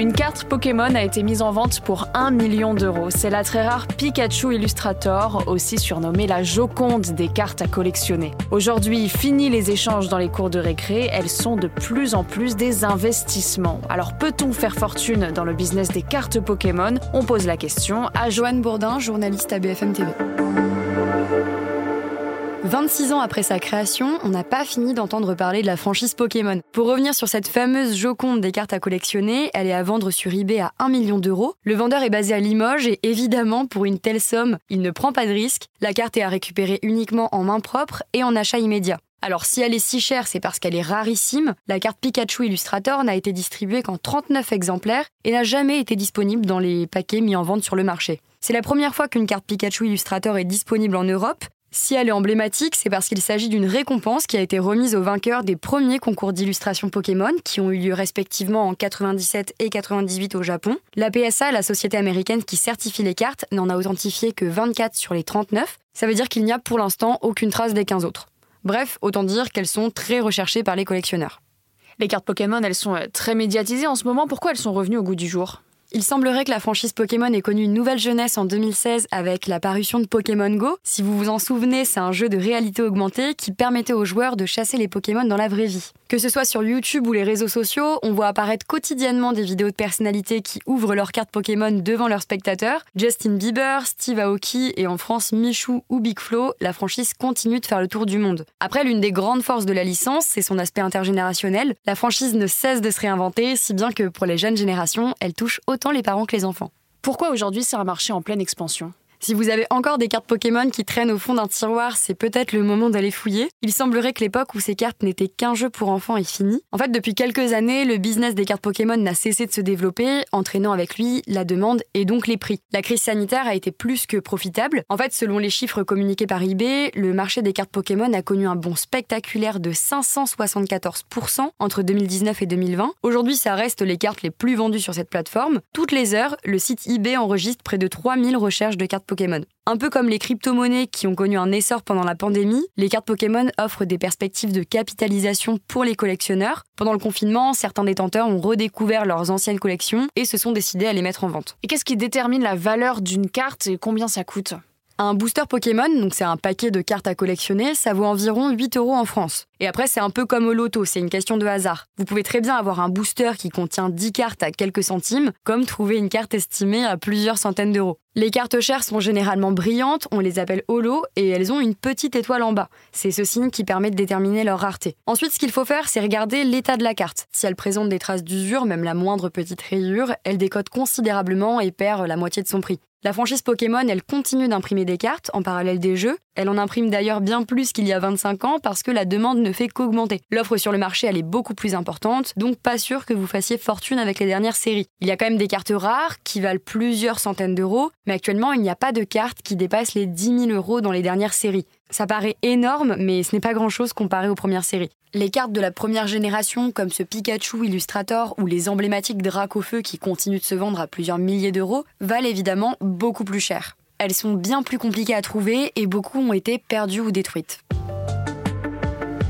Une carte Pokémon a été mise en vente pour 1 million d'euros. C'est la très rare Pikachu Illustrator, aussi surnommée la Joconde des cartes à collectionner. Aujourd'hui, fini les échanges dans les cours de récré, elles sont de plus en plus des investissements. Alors peut-on faire fortune dans le business des cartes Pokémon? On pose la question à Joanne Bourdin, journaliste à BFM TV. 26 ans après sa création, on n'a pas fini d'entendre parler de la franchise Pokémon. Pour revenir sur cette fameuse Joconde des cartes à collectionner, elle est à vendre sur eBay à 1 million d'euros. Le vendeur est basé à Limoges et évidemment, pour une telle somme, il ne prend pas de risque. La carte est à récupérer uniquement en main propre et en achat immédiat. Alors si elle est si chère, c'est parce qu'elle est rarissime. La carte Pikachu Illustrator n'a été distribuée qu'en 39 exemplaires et n'a jamais été disponible dans les paquets mis en vente sur le marché. C'est la première fois qu'une carte Pikachu Illustrator est disponible en Europe si elle est emblématique, c'est parce qu'il s'agit d'une récompense qui a été remise aux vainqueurs des premiers concours d'illustration Pokémon qui ont eu lieu respectivement en 97 et 98 au Japon. La PSA, la société américaine qui certifie les cartes, n'en a authentifié que 24 sur les 39. Ça veut dire qu'il n'y a pour l'instant aucune trace des 15 autres. Bref, autant dire qu'elles sont très recherchées par les collectionneurs. Les cartes Pokémon, elles sont euh, très médiatisées en ce moment. Pourquoi elles sont revenues au goût du jour? Il semblerait que la franchise Pokémon ait connu une nouvelle jeunesse en 2016 avec la parution de Pokémon Go. Si vous vous en souvenez, c'est un jeu de réalité augmentée qui permettait aux joueurs de chasser les Pokémon dans la vraie vie. Que ce soit sur YouTube ou les réseaux sociaux, on voit apparaître quotidiennement des vidéos de personnalités qui ouvrent leurs cartes Pokémon devant leurs spectateurs. Justin Bieber, Steve Aoki et en France Michou ou Big Flo, la franchise continue de faire le tour du monde. Après, l'une des grandes forces de la licence, c'est son aspect intergénérationnel. La franchise ne cesse de se réinventer, si bien que pour les jeunes générations, elle touche autant les parents que les enfants. Pourquoi aujourd'hui c'est un marché en pleine expansion? Si vous avez encore des cartes Pokémon qui traînent au fond d'un tiroir, c'est peut-être le moment d'aller fouiller. Il semblerait que l'époque où ces cartes n'étaient qu'un jeu pour enfants est finie. En fait, depuis quelques années, le business des cartes Pokémon n'a cessé de se développer, entraînant avec lui la demande et donc les prix. La crise sanitaire a été plus que profitable. En fait, selon les chiffres communiqués par eBay, le marché des cartes Pokémon a connu un bond spectaculaire de 574% entre 2019 et 2020. Aujourd'hui, ça reste les cartes les plus vendues sur cette plateforme. Toutes les heures, le site eBay enregistre près de 3000 recherches de cartes Un peu comme les crypto-monnaies qui ont connu un essor pendant la pandémie, les cartes Pokémon offrent des perspectives de capitalisation pour les collectionneurs. Pendant le confinement, certains détenteurs ont redécouvert leurs anciennes collections et se sont décidés à les mettre en vente. Et qu'est-ce qui détermine la valeur d'une carte et combien ça coûte? Un booster Pokémon, donc c'est un paquet de cartes à collectionner, ça vaut environ 8 euros en France. Et après, c'est un peu comme au loto, c'est une question de hasard. Vous pouvez très bien avoir un booster qui contient 10 cartes à quelques centimes, comme trouver une carte estimée à plusieurs centaines d'euros. Les cartes chères sont généralement brillantes, on les appelle holo, et elles ont une petite étoile en bas. C'est ce signe qui permet de déterminer leur rareté. Ensuite, ce qu'il faut faire, c'est regarder l'état de la carte. Si elle présente des traces d'usure, même la moindre petite rayure, elle décode considérablement et perd la moitié de son prix. La franchise Pokémon, elle continue d'imprimer des cartes en parallèle des jeux. Elle en imprime d'ailleurs bien plus qu'il y a 25 ans parce que la demande ne fait qu'augmenter. L'offre sur le marché, elle est beaucoup plus importante, donc pas sûr que vous fassiez fortune avec les dernières séries. Il y a quand même des cartes rares qui valent plusieurs centaines d'euros, mais actuellement, il n'y a pas de cartes qui dépassent les 10 000 euros dans les dernières séries. Ça paraît énorme, mais ce n'est pas grand-chose comparé aux premières séries. Les cartes de la première génération, comme ce Pikachu Illustrator ou les emblématiques Dracofeu qui continuent de se vendre à plusieurs milliers d'euros, valent évidemment beaucoup plus cher. Elles sont bien plus compliquées à trouver et beaucoup ont été perdues ou détruites.